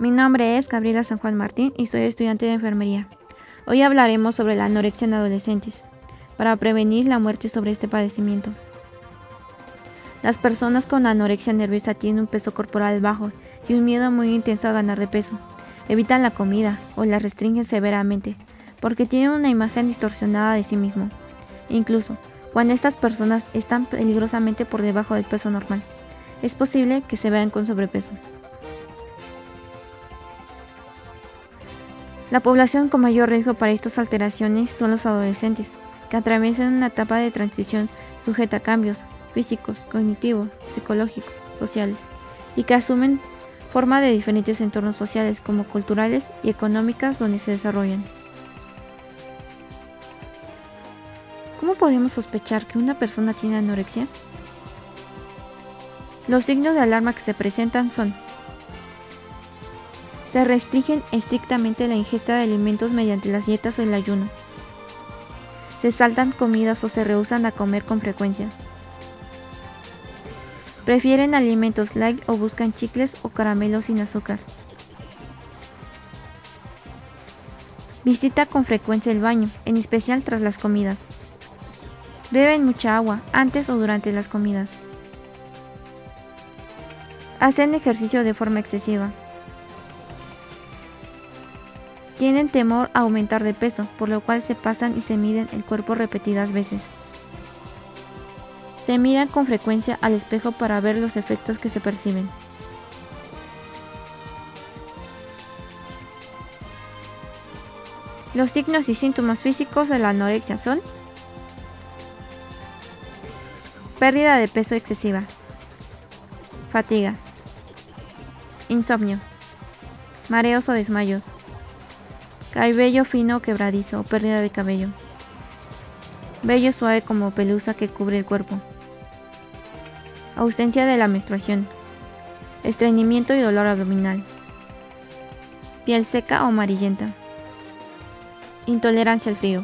Mi nombre es Gabriela San Juan Martín y soy estudiante de enfermería. Hoy hablaremos sobre la anorexia en adolescentes, para prevenir la muerte sobre este padecimiento. Las personas con anorexia nerviosa tienen un peso corporal bajo y un miedo muy intenso a ganar de peso. Evitan la comida o la restringen severamente porque tienen una imagen distorsionada de sí mismo, incluso cuando estas personas están peligrosamente por debajo del peso normal. Es posible que se vean con sobrepeso. La población con mayor riesgo para estas alteraciones son los adolescentes, que atraviesan una etapa de transición sujeta a cambios físicos, cognitivos, psicológicos, sociales, y que asumen forma de diferentes entornos sociales como culturales y económicas donde se desarrollan. ¿Cómo podemos sospechar que una persona tiene anorexia? Los signos de alarma que se presentan son se restringen estrictamente la ingesta de alimentos mediante las dietas o el ayuno. Se saltan comidas o se rehusan a comer con frecuencia. Prefieren alimentos light o buscan chicles o caramelos sin azúcar. Visita con frecuencia el baño, en especial tras las comidas. Beben mucha agua antes o durante las comidas. Hacen ejercicio de forma excesiva. Tienen temor a aumentar de peso, por lo cual se pasan y se miden el cuerpo repetidas veces. Se miran con frecuencia al espejo para ver los efectos que se perciben. Los signos y síntomas físicos de la anorexia son pérdida de peso excesiva, fatiga, insomnio, mareos o desmayos, Cabello fino quebradizo pérdida de cabello. Vello suave como pelusa que cubre el cuerpo. Ausencia de la menstruación. Estreñimiento y dolor abdominal. Piel seca o amarillenta. Intolerancia al frío.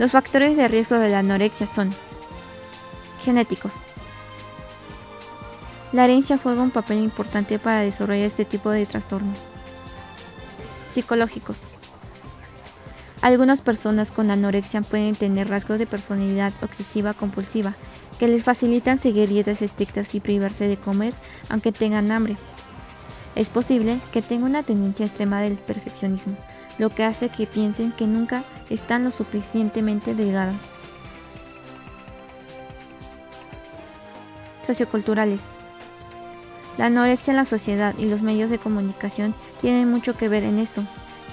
Los factores de riesgo de la anorexia son genéticos. La herencia juega un papel importante para desarrollar este tipo de trastornos. Psicológicos. Algunas personas con anorexia pueden tener rasgos de personalidad obsesiva compulsiva que les facilitan seguir dietas estrictas y privarse de comer aunque tengan hambre. Es posible que tengan una tendencia extrema del perfeccionismo, lo que hace que piensen que nunca están lo suficientemente delgadas. Socioculturales. La anorexia en la sociedad y los medios de comunicación tienen mucho que ver en esto,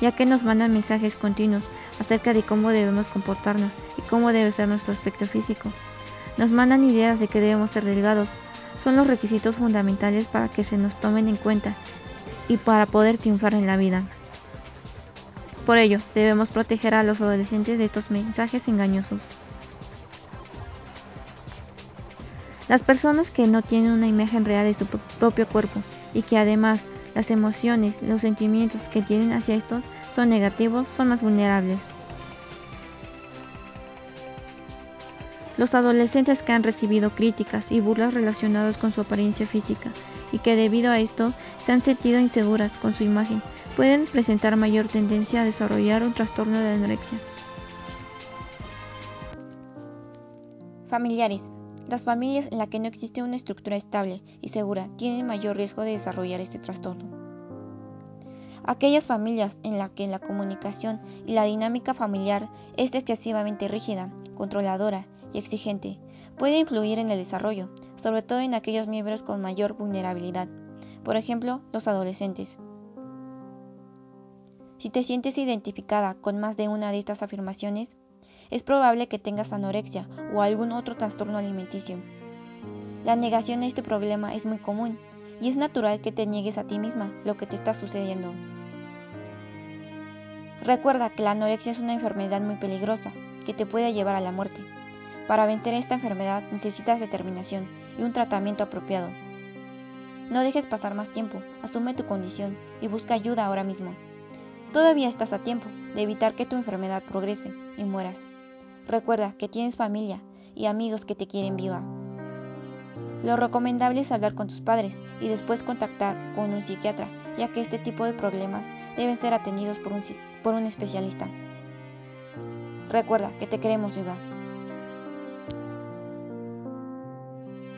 ya que nos mandan mensajes continuos acerca de cómo debemos comportarnos y cómo debe ser nuestro aspecto físico. Nos mandan ideas de que debemos ser delgados. Son los requisitos fundamentales para que se nos tomen en cuenta y para poder triunfar en la vida. Por ello, debemos proteger a los adolescentes de estos mensajes engañosos. Las personas que no tienen una imagen real de su propio cuerpo y que además las emociones, los sentimientos que tienen hacia estos son negativos, son más vulnerables. Los adolescentes que han recibido críticas y burlas relacionadas con su apariencia física y que debido a esto se han sentido inseguras con su imagen pueden presentar mayor tendencia a desarrollar un trastorno de anorexia. Familiares. Las familias en las que no existe una estructura estable y segura tienen mayor riesgo de desarrollar este trastorno. Aquellas familias en las que la comunicación y la dinámica familiar es excesivamente rígida, controladora y exigente, puede influir en el desarrollo, sobre todo en aquellos miembros con mayor vulnerabilidad, por ejemplo, los adolescentes. Si te sientes identificada con más de una de estas afirmaciones, es probable que tengas anorexia o algún otro trastorno alimenticio. La negación a este problema es muy común y es natural que te niegues a ti misma lo que te está sucediendo. Recuerda que la anorexia es una enfermedad muy peligrosa que te puede llevar a la muerte. Para vencer esta enfermedad necesitas determinación y un tratamiento apropiado. No dejes pasar más tiempo, asume tu condición y busca ayuda ahora mismo. Todavía estás a tiempo de evitar que tu enfermedad progrese y mueras. Recuerda que tienes familia y amigos que te quieren viva. Lo recomendable es hablar con tus padres y después contactar con un psiquiatra, ya que este tipo de problemas deben ser atendidos por un, por un especialista. Recuerda que te queremos viva.